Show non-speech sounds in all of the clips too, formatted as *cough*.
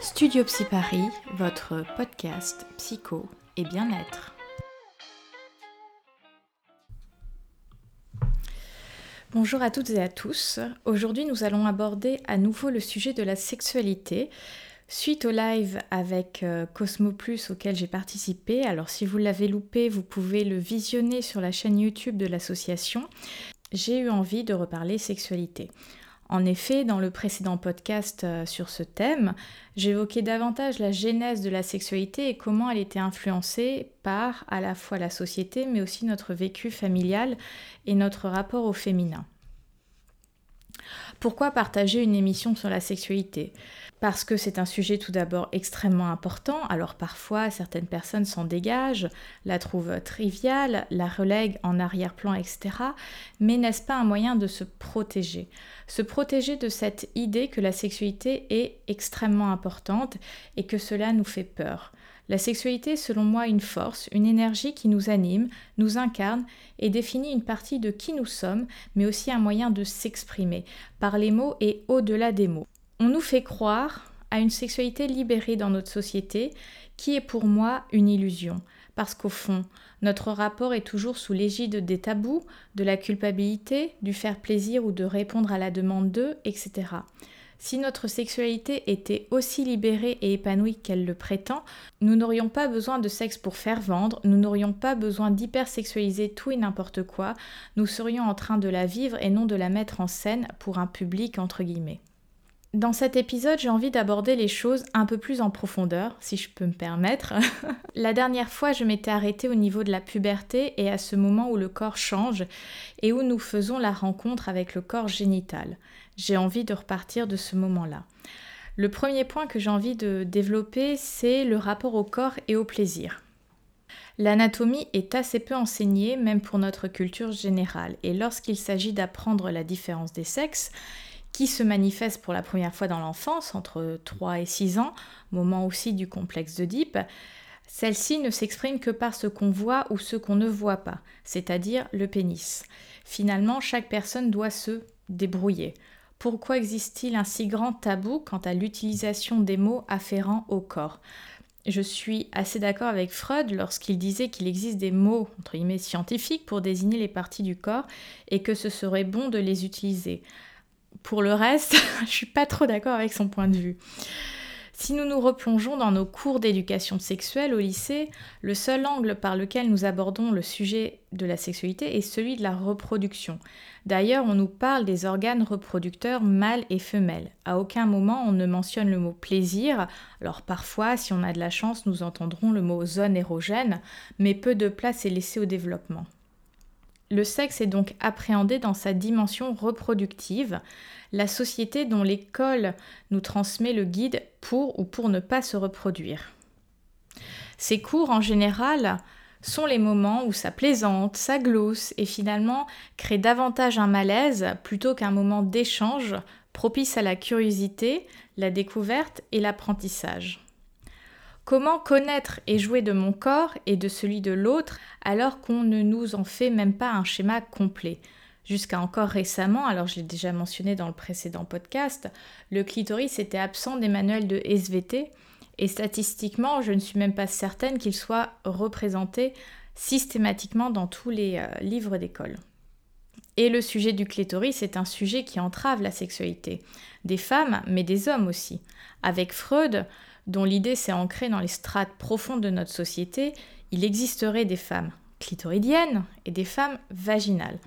Studio Psy Paris, votre podcast psycho et bien-être. Bonjour à toutes et à tous. Aujourd'hui, nous allons aborder à nouveau le sujet de la sexualité. Suite au live avec euh, Cosmo Plus auquel j'ai participé, alors si vous l'avez loupé, vous pouvez le visionner sur la chaîne YouTube de l'association. J'ai eu envie de reparler sexualité. En effet, dans le précédent podcast euh, sur ce thème, j'évoquais davantage la genèse de la sexualité et comment elle était influencée par à la fois la société, mais aussi notre vécu familial et notre rapport au féminin. Pourquoi partager une émission sur la sexualité? Parce que c'est un sujet tout d'abord extrêmement important, alors parfois certaines personnes s'en dégagent, la trouvent triviale, la relèguent en arrière-plan, etc. Mais n'est-ce pas un moyen de se protéger? Se protéger de cette idée que la sexualité est extrêmement importante et que cela nous fait peur. La sexualité est selon moi une force, une énergie qui nous anime, nous incarne et définit une partie de qui nous sommes, mais aussi un moyen de s'exprimer, par les mots et au-delà des mots. On nous fait croire à une sexualité libérée dans notre société, qui est pour moi une illusion, parce qu'au fond, notre rapport est toujours sous l'égide des tabous, de la culpabilité, du faire plaisir ou de répondre à la demande d'eux, etc. Si notre sexualité était aussi libérée et épanouie qu'elle le prétend, nous n'aurions pas besoin de sexe pour faire vendre, nous n'aurions pas besoin d'hypersexualiser tout et n'importe quoi, nous serions en train de la vivre et non de la mettre en scène pour un public entre guillemets. Dans cet épisode, j'ai envie d'aborder les choses un peu plus en profondeur, si je peux me permettre. *laughs* la dernière fois, je m'étais arrêtée au niveau de la puberté et à ce moment où le corps change et où nous faisons la rencontre avec le corps génital. J'ai envie de repartir de ce moment-là. Le premier point que j'ai envie de développer, c'est le rapport au corps et au plaisir. L'anatomie est assez peu enseignée, même pour notre culture générale, et lorsqu'il s'agit d'apprendre la différence des sexes, qui se manifeste pour la première fois dans l'enfance, entre 3 et 6 ans, moment aussi du complexe d'Oedipe, celle-ci ne s'exprime que par ce qu'on voit ou ce qu'on ne voit pas, c'est-à-dire le pénis. Finalement, chaque personne doit se débrouiller. Pourquoi existe-t-il un si grand tabou quant à l'utilisation des mots afférents au corps? Je suis assez d'accord avec Freud lorsqu'il disait qu'il existe des mots entre guillemets scientifiques pour désigner les parties du corps et que ce serait bon de les utiliser. Pour le reste, *laughs* je suis pas trop d'accord avec son point de vue. Si nous nous replongeons dans nos cours d'éducation sexuelle au lycée, le seul angle par lequel nous abordons le sujet de la sexualité est celui de la reproduction. D'ailleurs, on nous parle des organes reproducteurs mâles et femelles. À aucun moment on ne mentionne le mot plaisir. Alors parfois, si on a de la chance, nous entendrons le mot zone érogène, mais peu de place est laissée au développement. Le sexe est donc appréhendé dans sa dimension reproductive, la société dont l'école nous transmet le guide pour ou pour ne pas se reproduire. Ces cours, en général, sont les moments où ça plaisante, ça glousse et finalement crée davantage un malaise plutôt qu'un moment d'échange propice à la curiosité, la découverte et l'apprentissage. Comment connaître et jouer de mon corps et de celui de l'autre alors qu'on ne nous en fait même pas un schéma complet? Jusqu'à encore récemment, alors je l'ai déjà mentionné dans le précédent podcast, le clitoris était absent des manuels de SVT et statistiquement, je ne suis même pas certaine qu'il soit représenté systématiquement dans tous les euh, livres d'école. Et le sujet du clitoris est un sujet qui entrave la sexualité, des femmes, mais des hommes aussi. Avec Freud, dont l'idée s'est ancrée dans les strates profondes de notre société, il existerait des femmes clitoridiennes et des femmes vaginales.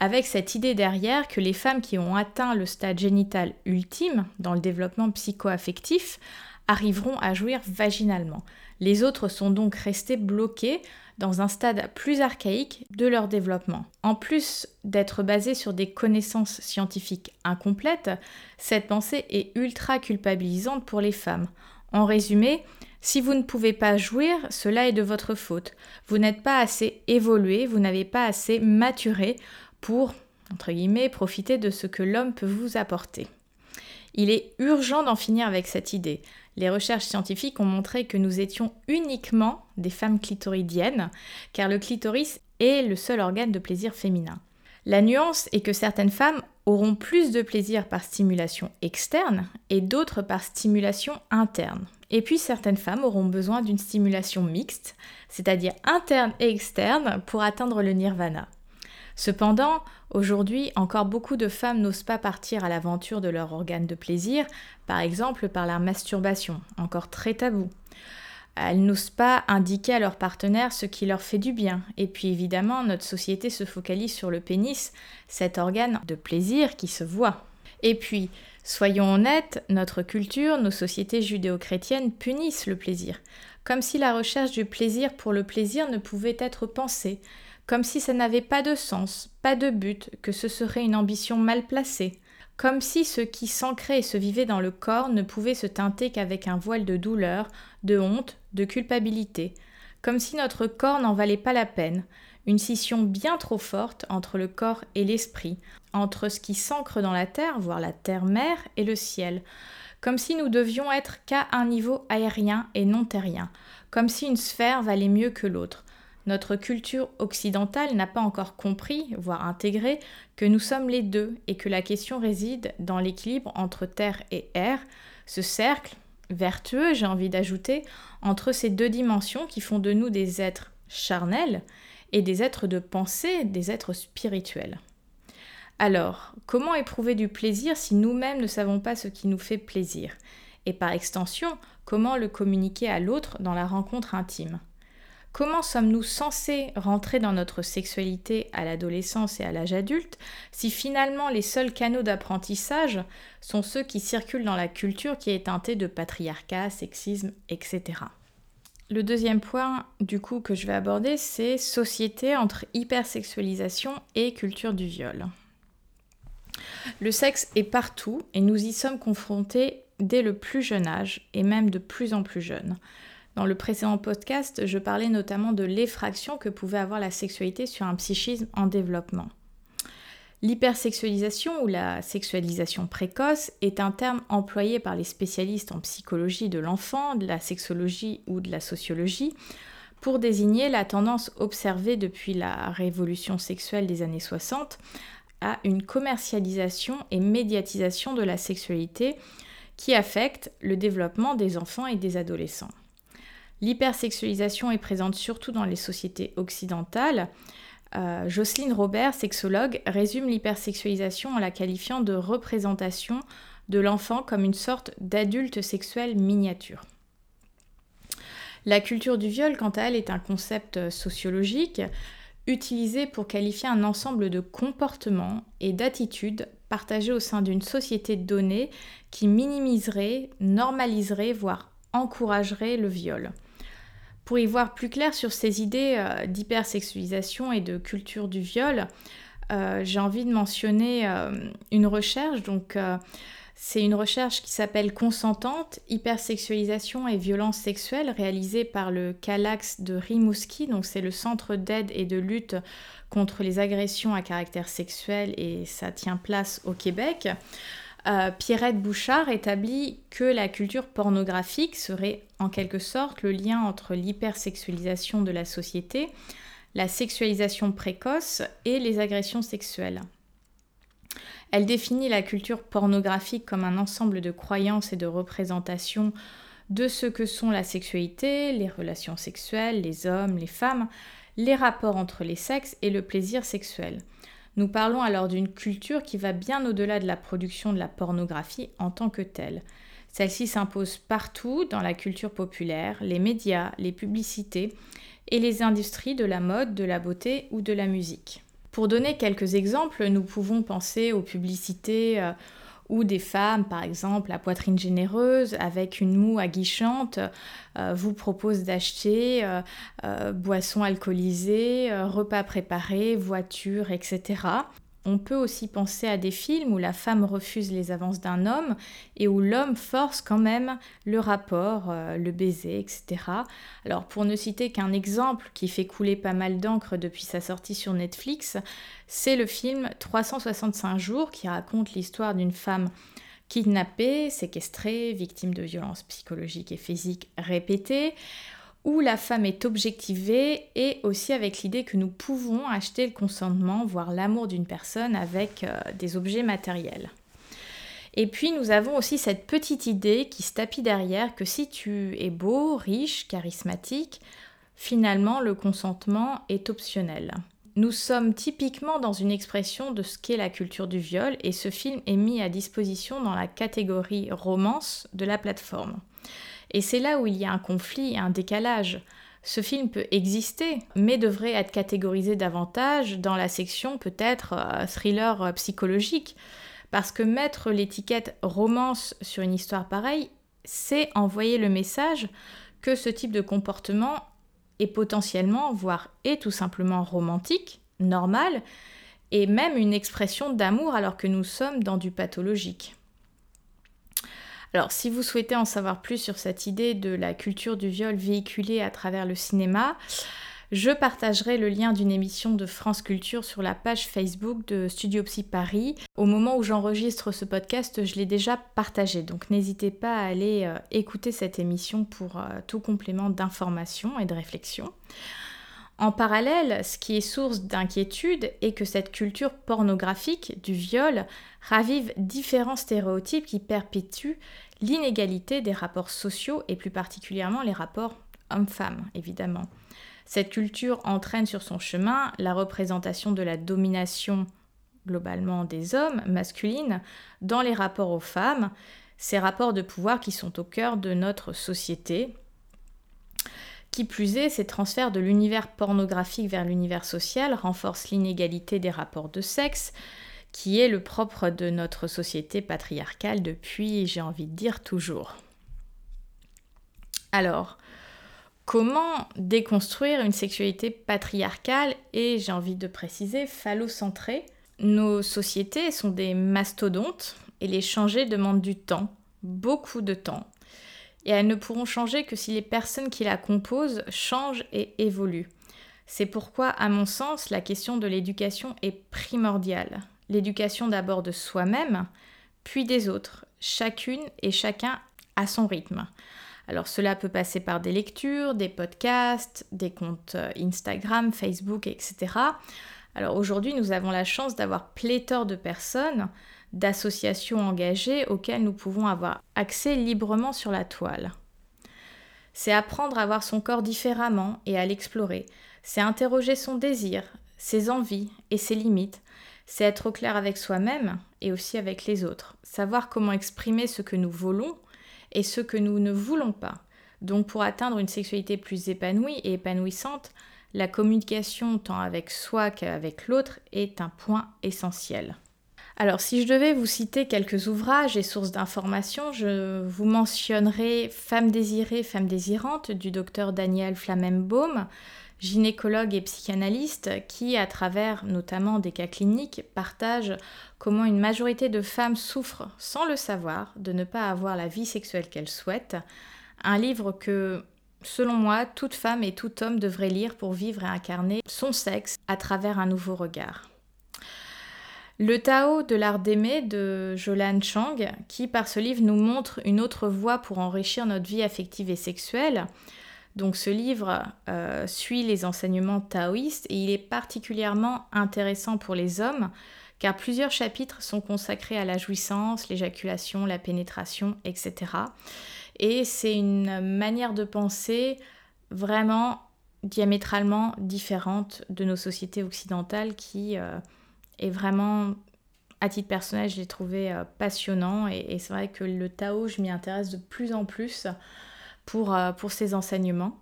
Avec cette idée derrière que les femmes qui ont atteint le stade génital ultime dans le développement psycho-affectif arriveront à jouir vaginalement. Les autres sont donc restés bloqués dans un stade plus archaïque de leur développement. En plus d'être basé sur des connaissances scientifiques incomplètes, cette pensée est ultra culpabilisante pour les femmes. En résumé, si vous ne pouvez pas jouir, cela est de votre faute. Vous n'êtes pas assez évolué, vous n'avez pas assez maturé pour, entre guillemets, profiter de ce que l'homme peut vous apporter. Il est urgent d'en finir avec cette idée. Les recherches scientifiques ont montré que nous étions uniquement des femmes clitoridiennes, car le clitoris est le seul organe de plaisir féminin. La nuance est que certaines femmes auront plus de plaisir par stimulation externe et d'autres par stimulation interne. Et puis certaines femmes auront besoin d'une stimulation mixte, c'est-à-dire interne et externe, pour atteindre le nirvana. Cependant, aujourd'hui, encore beaucoup de femmes n'osent pas partir à l'aventure de leur organe de plaisir, par exemple par la masturbation, encore très tabou. Elles n'osent pas indiquer à leur partenaire ce qui leur fait du bien. Et puis évidemment, notre société se focalise sur le pénis, cet organe de plaisir qui se voit. Et puis, soyons honnêtes, notre culture, nos sociétés judéo-chrétiennes punissent le plaisir, comme si la recherche du plaisir pour le plaisir ne pouvait être pensée, comme si ça n'avait pas de sens, pas de but, que ce serait une ambition mal placée comme si ce qui s'ancrait et se vivait dans le corps ne pouvait se teinter qu'avec un voile de douleur, de honte, de culpabilité, comme si notre corps n'en valait pas la peine, une scission bien trop forte entre le corps et l'esprit, entre ce qui s'ancre dans la terre, voire la terre-mère, et le ciel, comme si nous devions être qu'à un niveau aérien et non terrien, comme si une sphère valait mieux que l'autre, notre culture occidentale n'a pas encore compris, voire intégré, que nous sommes les deux et que la question réside dans l'équilibre entre terre et air, ce cercle vertueux, j'ai envie d'ajouter, entre ces deux dimensions qui font de nous des êtres charnels et des êtres de pensée, des êtres spirituels. Alors, comment éprouver du plaisir si nous-mêmes ne savons pas ce qui nous fait plaisir? Et par extension, comment le communiquer à l'autre dans la rencontre intime? Comment sommes-nous censés rentrer dans notre sexualité à l'adolescence et à l'âge adulte si finalement les seuls canaux d'apprentissage sont ceux qui circulent dans la culture qui est teintée de patriarcat, sexisme, etc. Le deuxième point du coup que je vais aborder, c'est société entre hypersexualisation et culture du viol. Le sexe est partout et nous y sommes confrontés dès le plus jeune âge et même de plus en plus jeune. Dans le précédent podcast, je parlais notamment de l'effraction que pouvait avoir la sexualité sur un psychisme en développement. L'hypersexualisation ou la sexualisation précoce est un terme employé par les spécialistes en psychologie de l'enfant, de la sexologie ou de la sociologie pour désigner la tendance observée depuis la révolution sexuelle des années 60 à une commercialisation et médiatisation de la sexualité qui affecte le développement des enfants et des adolescents. L'hypersexualisation est présente surtout dans les sociétés occidentales. Euh, Jocelyne Robert, sexologue, résume l'hypersexualisation en la qualifiant de représentation de l'enfant comme une sorte d'adulte sexuel miniature. La culture du viol, quant à elle, est un concept sociologique utilisé pour qualifier un ensemble de comportements et d'attitudes partagés au sein d'une société donnée qui minimiserait, normaliserait, voire encouragerait le viol. Pour y voir plus clair sur ces idées euh, d'hypersexualisation et de culture du viol, euh, j'ai envie de mentionner euh, une recherche. Donc, c'est une recherche qui s'appelle Consentante, hypersexualisation et violence sexuelle, réalisée par le CALAX de Rimouski. Donc, c'est le centre d'aide et de lutte contre les agressions à caractère sexuel et ça tient place au Québec. Euh, Pierrette Bouchard établit que la culture pornographique serait en quelque sorte le lien entre l'hypersexualisation de la société, la sexualisation précoce et les agressions sexuelles. Elle définit la culture pornographique comme un ensemble de croyances et de représentations de ce que sont la sexualité, les relations sexuelles, les hommes, les femmes, les rapports entre les sexes et le plaisir sexuel. Nous parlons alors d'une culture qui va bien au-delà de la production de la pornographie en tant que telle. Celle-ci s'impose partout dans la culture populaire, les médias, les publicités et les industries de la mode, de la beauté ou de la musique. Pour donner quelques exemples, nous pouvons penser aux publicités euh, ou des femmes, par exemple, à poitrine généreuse, avec une moue aguichante, euh, vous proposent d'acheter euh, euh, boissons alcoolisées, repas préparés, voitures, etc. On peut aussi penser à des films où la femme refuse les avances d'un homme et où l'homme force quand même le rapport, le baiser, etc. Alors pour ne citer qu'un exemple qui fait couler pas mal d'encre depuis sa sortie sur Netflix, c'est le film 365 jours qui raconte l'histoire d'une femme kidnappée, séquestrée, victime de violences psychologiques et physiques répétées, où la femme est objectivée et aussi avec l'idée que nous pouvons acheter le consentement, voire l'amour d'une personne avec euh, des objets matériels. Et puis nous avons aussi cette petite idée qui se tapit derrière que si tu es beau, riche, charismatique, finalement le consentement est optionnel. Nous sommes typiquement dans une expression de ce qu'est la culture du viol et ce film est mis à disposition dans la catégorie romance de la plateforme. Et c'est là où il y a un conflit un décalage. Ce film peut exister, mais devrait être catégorisé davantage dans la section peut-être euh, thriller euh, psychologique. Parce que mettre l'étiquette romance sur une histoire pareille, c'est envoyer le message que ce type de comportement est potentiellement, voire est tout simplement romantique, normal, et même une expression d'amour alors que nous sommes dans du pathologique. Alors si vous souhaitez en savoir plus sur cette idée de la culture du viol véhiculée à travers le cinéma, je partagerai le lien d'une émission de France Culture sur la page Facebook de Studio Psy Paris. Au moment où j'enregistre ce podcast, je l'ai déjà partagé, donc n'hésitez pas à aller euh, écouter cette émission pour euh, tout complément d'information et de réflexion. En parallèle, ce qui est source d'inquiétude est que cette culture pornographique du viol ravive différents stéréotypes qui perpétuent l'inégalité des rapports sociaux et plus particulièrement les rapports hommes-femmes, évidemment. Cette culture entraîne sur son chemin la représentation de la domination globalement des hommes masculines dans les rapports aux femmes, ces rapports de pouvoir qui sont au cœur de notre société. Qui plus est, ces transferts de l'univers pornographique vers l'univers social renforcent l'inégalité des rapports de sexe, qui est le propre de notre société patriarcale depuis, j'ai envie de dire, toujours. Alors, Comment déconstruire une sexualité patriarcale et, j'ai envie de préciser, phallocentrée? Nos sociétés sont des mastodontes et les changer demande du temps, beaucoup de temps. Et elles ne pourront changer que si les personnes qui la composent changent et évoluent. C'est pourquoi, à mon sens, la question de l'éducation est primordiale. L'éducation d'abord de soi-même, puis des autres, chacune et chacun à son rythme. Alors cela peut passer par des lectures, des podcasts, des comptes euh, Instagram, Facebook, etc. Alors aujourd'hui, nous avons la chance d'avoir pléthore de personnes, d'associations engagées auxquelles nous pouvons avoir accès librement sur la toile. C'est apprendre à voir son corps différemment et à l'explorer. C'est interroger son désir, ses envies et ses limites. C'est être au clair avec soi-même et aussi avec les autres. Savoir comment exprimer ce que nous voulons et ce que nous ne voulons pas. Donc pour atteindre une sexualité plus épanouie et épanouissante, la communication tant avec soi qu'avec l'autre est un point essentiel. Alors si je devais vous citer quelques ouvrages et sources d'informations, je vous mentionnerai Femme désirée, femme désirante du docteur Daniel Flammenbaum, gynécologue et psychanalyste qui, à travers notamment des cas cliniques, partage comment une majorité de femmes souffrent sans le savoir de ne pas avoir la vie sexuelle qu'elles souhaitent. Un livre que, selon moi, toute femme et tout homme devraient lire pour vivre et incarner son sexe à travers un nouveau regard. Le Tao de l'art d'aimer de Jolan Chang, qui par ce livre nous montre une autre voie pour enrichir notre vie affective et sexuelle, donc ce livre euh, suit les enseignements taoïstes et il est particulièrement intéressant pour les hommes car plusieurs chapitres sont consacrés à la jouissance, l'éjaculation, la pénétration, etc. Et c'est une manière de penser vraiment diamétralement différente de nos sociétés occidentales qui euh, est vraiment, à titre personnel, je l'ai trouvé euh, passionnant et, et c'est vrai que le Tao, je m'y intéresse de plus en plus pour, euh, pour ces enseignements.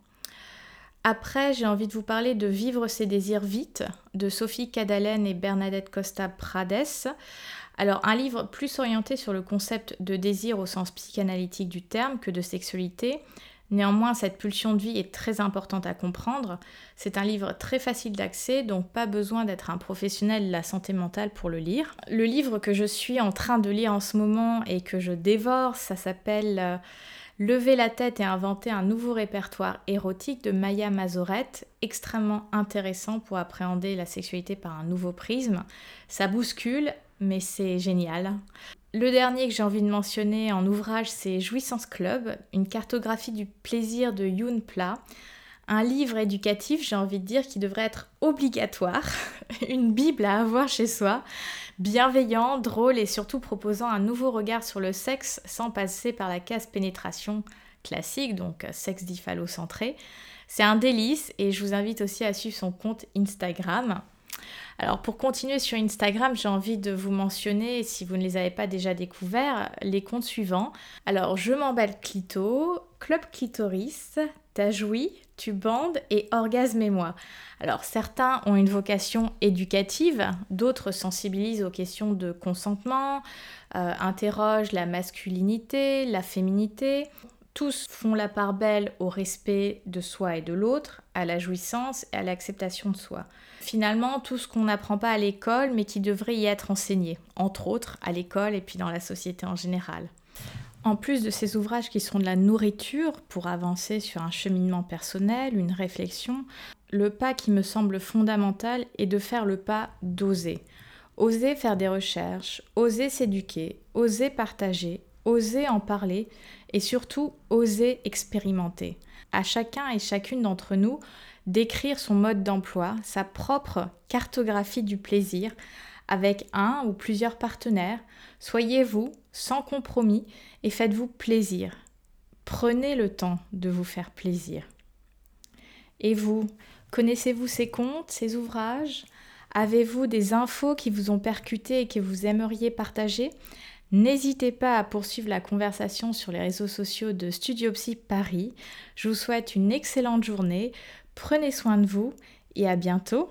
Après, j'ai envie de vous parler de Vivre ses désirs vite de Sophie Cadalen et Bernadette Costa Prades. Alors, un livre plus orienté sur le concept de désir au sens psychanalytique du terme que de sexualité. Néanmoins, cette pulsion de vie est très importante à comprendre. C'est un livre très facile d'accès, donc pas besoin d'être un professionnel de la santé mentale pour le lire. Le livre que je suis en train de lire en ce moment et que je dévore, ça s'appelle euh, Lever la tête et inventer un nouveau répertoire érotique de Maya Mazorette, extrêmement intéressant pour appréhender la sexualité par un nouveau prisme. Ça bouscule, mais c'est génial. Le dernier que j'ai envie de mentionner en ouvrage, c'est Jouissance Club, une cartographie du plaisir de Yoon Pla. un livre éducatif, j'ai envie de dire, qui devrait être obligatoire, *laughs* une Bible à avoir chez soi, bienveillant, drôle et surtout proposant un nouveau regard sur le sexe sans passer par la case pénétration classique, donc sexe dit centré C'est un délice et je vous invite aussi à suivre son compte Instagram. Alors pour continuer sur Instagram, j'ai envie de vous mentionner, si vous ne les avez pas déjà découverts, les comptes suivants. Alors je m'emballe clito, club clitoris, t'as joui, tu bandes et orgasme et moi. Alors certains ont une vocation éducative, d'autres sensibilisent aux questions de consentement, euh, interrogent la masculinité, la féminité. Tous font la part belle au respect de soi et de l'autre, à la jouissance et à l'acceptation de soi. Finalement, tout ce qu'on n'apprend pas à l'école, mais qui devrait y être enseigné, entre autres à l'école et puis dans la société en général. En plus de ces ouvrages qui sont de la nourriture pour avancer sur un cheminement personnel, une réflexion, le pas qui me semble fondamental est de faire le pas d'oser. Oser faire des recherches, oser s'éduquer, oser partager, oser en parler et surtout oser expérimenter. À chacun et chacune d'entre nous d'écrire son mode d'emploi, sa propre cartographie du plaisir avec un ou plusieurs partenaires. Soyez vous, sans compromis, et faites-vous plaisir. Prenez le temps de vous faire plaisir. Et vous, connaissez-vous ces contes, ces ouvrages? Avez-vous des infos qui vous ont percuté et que vous aimeriez partager? N'hésitez pas à poursuivre la conversation sur les réseaux sociaux de Studio Psy Paris. Je vous souhaite une excellente journée, prenez soin de vous et à bientôt